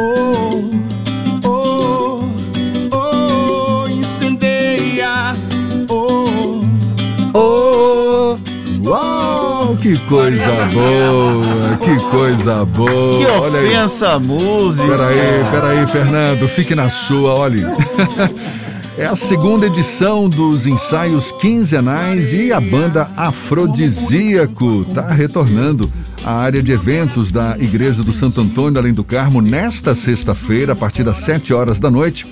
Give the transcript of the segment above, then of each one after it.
Oh, oh, oh, incendeia. Oh, Ô, Uau, que coisa boa, que coisa boa. que Olha aí. ofensa a música. Peraí, peraí, Fernando, fique na sua, olhe. É a segunda edição dos ensaios quinzenais e a banda Afrodisíaco está retornando à área de eventos da Igreja do Santo Antônio, além do Carmo, nesta sexta-feira, a partir das 7 horas da noite.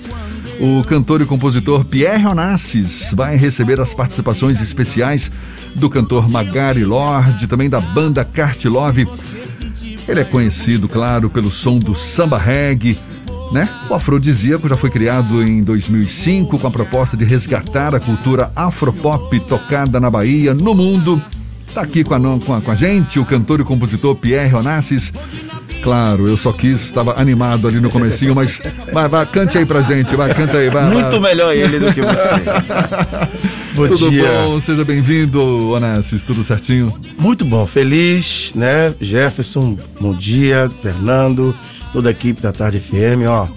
O cantor e compositor Pierre Onassis vai receber as participações especiais do cantor Magari Lorde, também da banda Cart Love. Ele é conhecido, claro, pelo som do samba reggae, né? O afrodisíaco já foi criado em 2005 com a proposta de resgatar a cultura afropop tocada na Bahia, no mundo. Tá aqui com a, com a, com a gente o cantor e compositor Pierre Onassis. Claro, eu só quis, estava animado ali no comecinho, mas vai, vai, cante aí pra gente, vai, canta aí, vai. Muito vai. melhor ele do que você. Bom Tudo dia. bom? Seja bem-vindo, Onassis, tudo certinho? Muito bom, feliz, né? Jefferson, bom dia, Fernando, toda a equipe da Tarde FM, ó.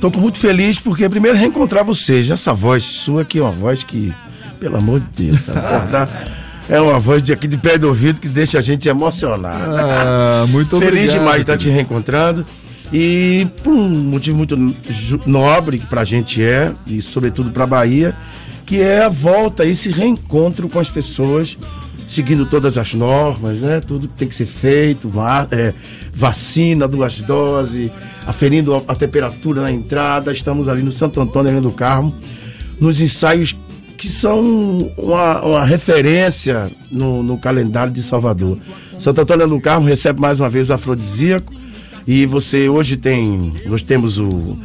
Tô muito feliz porque primeiro reencontrar vocês, essa voz sua aqui é uma voz que, pelo amor de Deus, cara, acordar, é uma voz de aqui de pé do ouvido que deixa a gente emocionado. Ah, muito obrigado. Feliz demais de estar te reencontrando. E por um motivo muito nobre que pra gente é, e sobretudo pra Bahia, que é a volta, esse reencontro com as pessoas, seguindo todas as normas, né? Tudo que tem que ser feito, va- é, vacina, duas doses, aferindo a, a temperatura na entrada. Estamos ali no Santo Antônio Helena do Carmo, nos ensaios que são uma, uma referência no, no calendário de Salvador. Santo Antônio do Carmo recebe mais uma vez o afrodisíaco e você hoje tem, nós temos o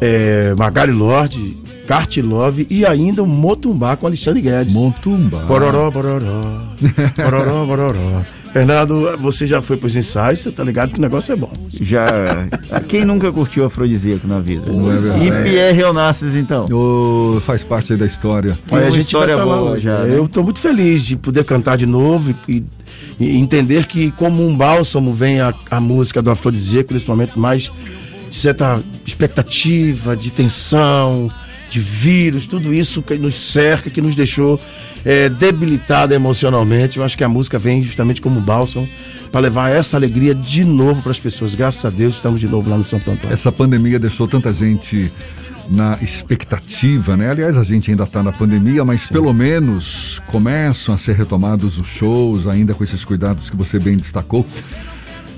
é, Magari Lorde, Cart Love e ainda o Motumbá com Alexandre Guedes. Montumba. Bororó, bororó, bororó, bororó. Fernando, você já foi pros ensaios, você tá ligado que o negócio é bom. Já. Quem nunca curtiu afrodisíaco na vida? Não é e. Pierre Onassis, então? Faz parte aí da história. Olha, a gente história tá boa lá. já, né? Eu estou muito feliz de poder cantar de novo e, e entender que como um bálsamo vem a, a música do afrodisíaco nesse momento mais de certa expectativa, de tensão, de vírus, tudo isso que nos cerca, que nos deixou é, debilitado emocionalmente. Eu acho que a música vem justamente como bálsamo para levar essa alegria de novo para as pessoas. Graças a Deus estamos de novo lá no Santo Antônio. Essa pandemia deixou tanta gente na expectativa, né? Aliás, a gente ainda está na pandemia, mas pelo menos começam a ser retomados os shows, ainda com esses cuidados que você bem destacou.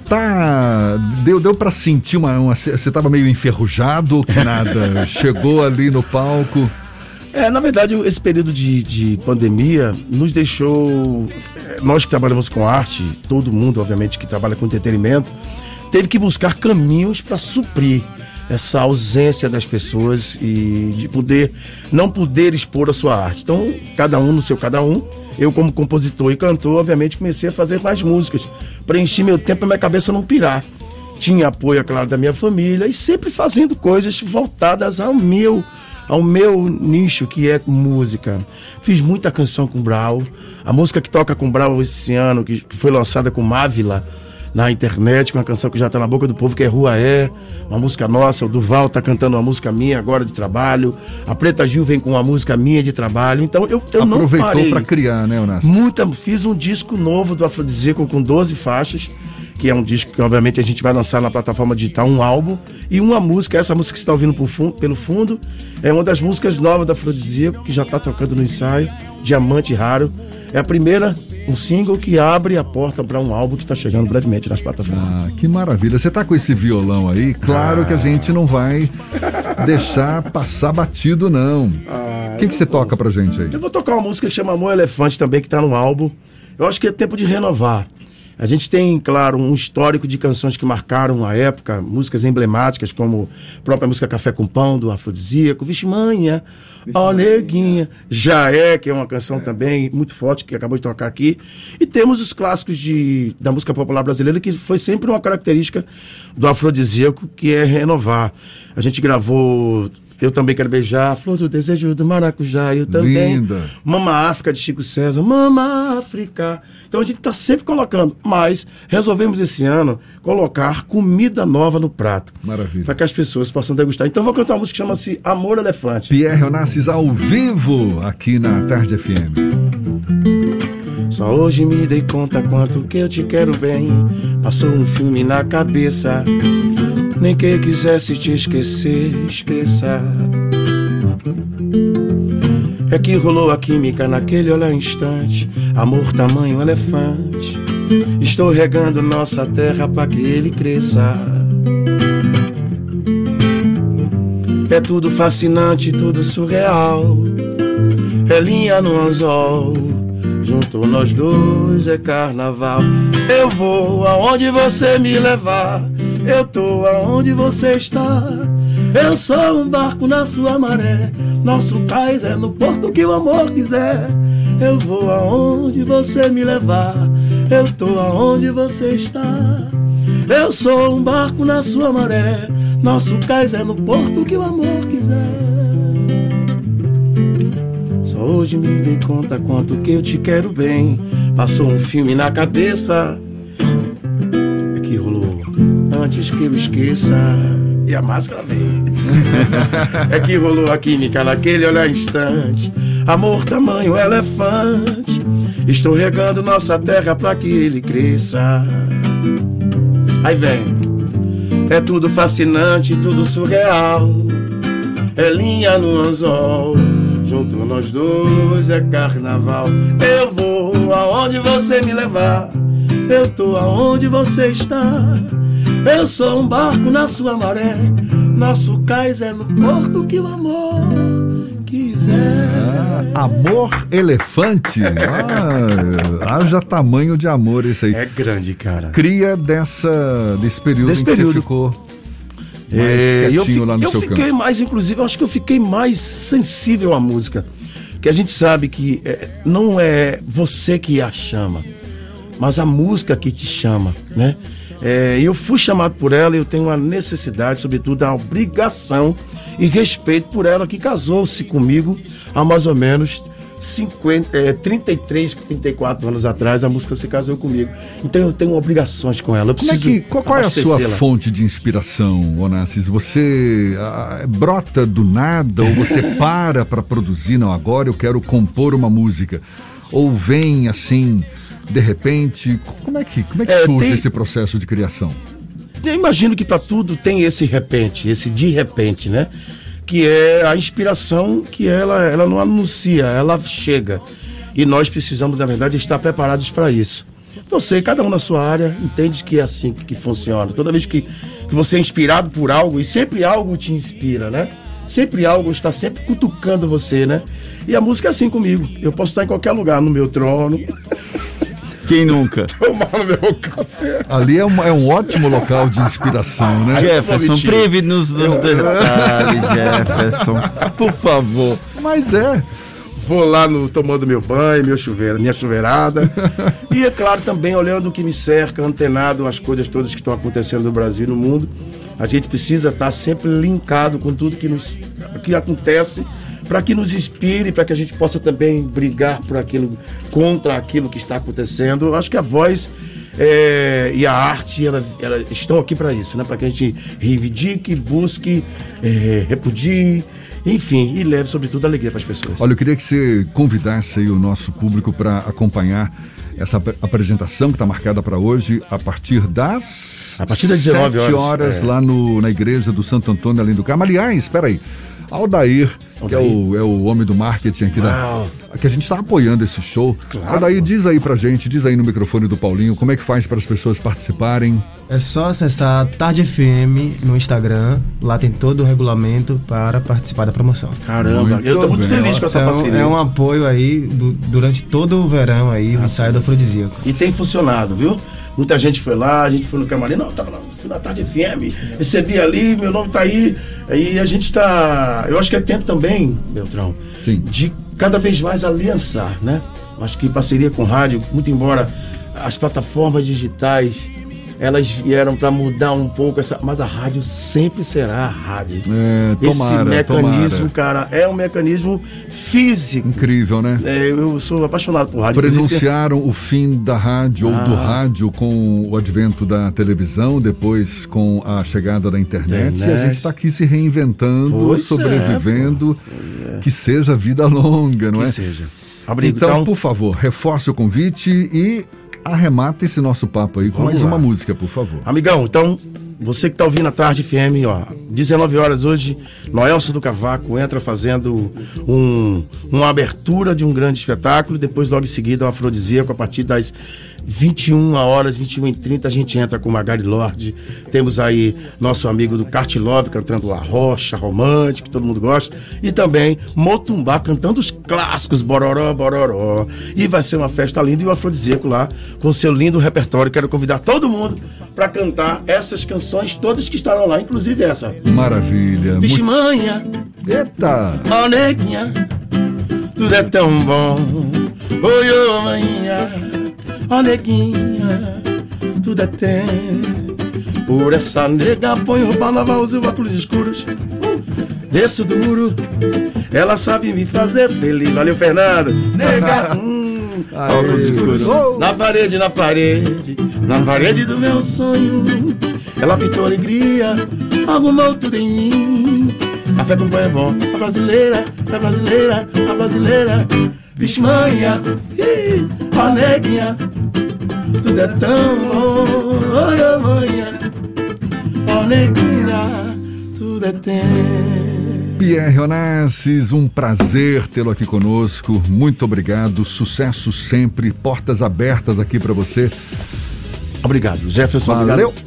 Tá, deu, deu para sentir uma, uma você estava meio enferrujado ou que nada? Chegou ali no palco. É, na verdade, esse período de, de pandemia nos deixou. é, Nós que trabalhamos com arte, todo mundo, obviamente, que trabalha com entretenimento, teve que buscar caminhos para suprir essa ausência das pessoas e de poder não poder expor a sua arte. Então, cada um no seu cada um. Eu, como compositor e cantor, obviamente, comecei a fazer mais músicas. Preenchi meu tempo para minha cabeça não pirar. Tinha apoio, é claro, da minha família e sempre fazendo coisas voltadas ao meu ao meu nicho, que é música. Fiz muita canção com Brau. A música que toca com Brau esse ano, que que foi lançada com Mávila na internet, com uma canção que já está na boca do povo, que é Rua É, uma música nossa. O Duval tá cantando uma música minha agora de trabalho. A Preta Gil vem com uma música minha de trabalho. Então eu, eu não Aproveitou parei. para criar, né, Onassis? Muita, fiz um disco novo do Afrodisíaco com 12 faixas, que é um disco que obviamente a gente vai lançar na plataforma digital, um álbum, e uma música, essa música que você está ouvindo por fun- pelo fundo, é uma das músicas novas do Afrodisíaco, que já está tocando no ensaio, Diamante Raro. É a primeira, um single que abre a porta para um álbum que está chegando brevemente nas plataformas. Ah, que maravilha. Você tá com esse violão aí? Claro que a gente não vai deixar passar batido, não. O que, que você toca pra gente aí? Eu vou tocar uma música que chama Amor Elefante também, que tá no álbum. Eu acho que é tempo de renovar. A gente tem, claro, um histórico de canções que marcaram a época, músicas emblemáticas, como a própria música Café com Pão, do Afrodisíaco, Vixe Manha, Ó Neguinha, Já É, que é uma canção também muito forte, que acabou de tocar aqui. E temos os clássicos de, da música popular brasileira, que foi sempre uma característica do Afrodisíaco, que é renovar. A gente gravou Eu também quero beijar, flor do desejo do maracujá. Eu também. Linda. Mama África de Chico César, Mama África. Então a gente está sempre colocando, mas resolvemos esse ano colocar comida nova no prato. Maravilha. Para que as pessoas possam degustar. Então vou cantar uma música que chama-se Amor Elefante. Pierre Onassis ao vivo aqui na Tarde FM. Só hoje me dei conta quanto que eu te quero bem. Passou um filme na cabeça. Nem que quisesse te esquecer, esqueça. É que rolou a química naquele olhar instante. Amor tamanho elefante. Estou regando nossa terra para que ele cresça. É tudo fascinante, tudo surreal. É linha no anzol. Junto nós dois é carnaval. Eu vou aonde você me levar. Eu tô aonde você está. Eu sou um barco na sua maré. Nosso cais é no porto que o amor quiser. Eu vou aonde você me levar. Eu tô aonde você está. Eu sou um barco na sua maré. Nosso cais é no porto que o amor quiser. Só hoje me dei conta quanto que eu te quero bem. Passou um filme na cabeça. É que rolou antes que eu esqueça. E a máscara vem. é que rolou a química naquele olhar instante. Amor tamanho elefante. Estou regando nossa terra pra que ele cresça. Aí vem. É tudo fascinante, tudo surreal. É linha no anzol. Junto nós dois é carnaval. Eu vou aonde você me levar. Eu tô aonde você está. Eu sou um barco na sua maré. Nosso cais é no porto que o amor quiser. Ah, amor elefante. Ah, haja tamanho de amor esse aí. É grande, cara. Cria dessa, desse período Desse em que período. você ficou É, eu, quietinho fi- lá no eu seu fiquei canto. mais, inclusive, eu acho que eu fiquei mais sensível à música. Que a gente sabe que é, não é você que a chama, mas a música que te chama, né? É, eu fui chamado por ela e eu tenho uma necessidade, sobretudo a obrigação e respeito por ela que casou-se comigo há mais ou menos 50, é, 33, 34 anos atrás. A música se casou comigo. Então eu tenho obrigações com ela. É que, qual, qual é a sua fonte de inspiração, Onassis? Você ah, brota do nada ou você para para produzir? Não, agora eu quero compor uma música. Ou vem assim, de repente? Como é que, como é que É, surge tem- esse processo de criação? Eu imagino que para tudo tem esse repente, esse de repente, né? Que é a inspiração que ela, ela não anuncia, ela chega. E nós precisamos, na verdade, estar preparados para isso. Não sei, cada um na sua área entende que é assim que funciona. Toda vez que, que você é inspirado por algo, e sempre algo te inspira, né? Sempre algo está sempre cutucando você, né? E a música é assim comigo. Eu posso estar em qualquer lugar, no meu trono, Quem nunca? tomar meu café. Ali é um, é um ótimo local de inspiração, né? Jefferson, prive-nos dos detalhes, Jefferson. Por favor. Mas é. Vou lá no, tomando meu banho, meu chuveiro, minha chuveirada. e é claro também olhando o que me cerca, antenado às coisas todas que estão acontecendo no Brasil e no mundo. A gente precisa estar sempre linkado com tudo que, nos, que acontece para que nos inspire, para que a gente possa também brigar por aquilo, contra aquilo que está acontecendo. Eu acho que a voz é, e a arte ela, ela estão aqui para isso, né? Para que a gente reivindique, busque, é, repudie, enfim, e leve sobretudo alegria para as pessoas. Olha, eu queria que você convidasse o nosso público para acompanhar essa ap- apresentação que está marcada para hoje a partir das A partir das 19 sete horas, horas é. lá no, na igreja do Santo Antônio, além do Carmo. Aliás, espera aí. Aldair, que é o, é o homem do marketing aqui da. Que a gente está apoiando esse show. Claro. Aldair, diz aí pra gente, diz aí no microfone do Paulinho, como é que faz para as pessoas participarem. É só acessar Tarde FM no Instagram. Lá tem todo o regulamento para participar da promoção. Caramba, Muito eu tô muito bem. feliz com essa Então, parceria. é um apoio aí du- durante todo o verão aí, o ensaio do afrodisíaco. E tem funcionado, viu? Muita gente foi lá, a gente foi no camarim, não, tava lá, fui na tarde FM, recebi ali, meu nome tá aí. Aí a gente tá. Eu acho que é tempo também, Beltrão, Sim. de cada vez mais aliançar, né? Acho que parceria com rádio, muito embora as plataformas digitais elas vieram para mudar um pouco essa, mas a rádio sempre será a rádio. É, Esse tomara, mecanismo, tomara. cara, é um mecanismo físico. Incrível, né? É, eu sou apaixonado por rádio. Prenunciaram o fim da rádio ou do Ah. rádio com o advento da televisão, depois com a chegada da internet, e a Internet. gente está aqui se reinventando, Pois é, sobrevivendo. Que seja vida longa, não que é? seja. Abrigo, Então, então, por favor, reforce o convite e arremata esse nosso papo aí com Vamos mais lá. uma música, por favor. Amigão, então, você que tá ouvindo a Tarde FM, ó, 19 horas hoje, Noelson do Cavaco entra fazendo um, uma abertura de um grande espetáculo, depois logo em seguida um afrodisíaco a partir das 21 horas, 21 e 30 a gente entra com Magari Lorde, temos aí nosso amigo do Kart Love cantando La Rocha, Romântico, que todo mundo gosta, e também Motumbá cantando os clássicos Bororó, Bororó, e vai ser uma festa linda e o afrodisíaco lá com seu lindo repertório, quero convidar todo mundo para cantar essas canções todas que estarão lá, inclusive essa. Maravilha. Vixe Muito... manha, Eita! ó neguinha, tudo é tão bom. Oi, ô manhã, ó neguinha, tudo é tempo. Por essa nega põe roupa nova, usa óculos escuros. Desço do muro, ela sabe me fazer feliz. Valeu, Fernando. Nega, hum, óculos escuros. Na parede, na parede, na parede do meu sonho. Ela pintou alegria, arrumou tudo em mim. A fé com pão é bom, a brasileira, a brasileira, a brasileira. Vixe manha, ih, ó neguinha, tudo é tão bom. Oi, ô manha, ó neguinha, tudo é tempo. Pierre Onassis, um prazer tê-lo aqui conosco. Muito obrigado. Sucesso sempre. Portas abertas aqui para você. Obrigado, Jefferson. Valeu. Obrigado.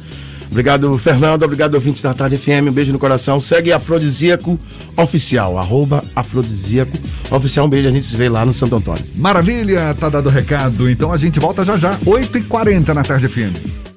Obrigado, Fernando. Obrigado, ouvintes da Tarde FM. Um beijo no coração. Segue Afrodisíaco Oficial, arroba Afrodisíaco Oficial. Um beijo, a gente se vê lá no Santo Antônio. Maravilha, tá dado o recado. Então a gente volta já já, 8h40 na tarde FM.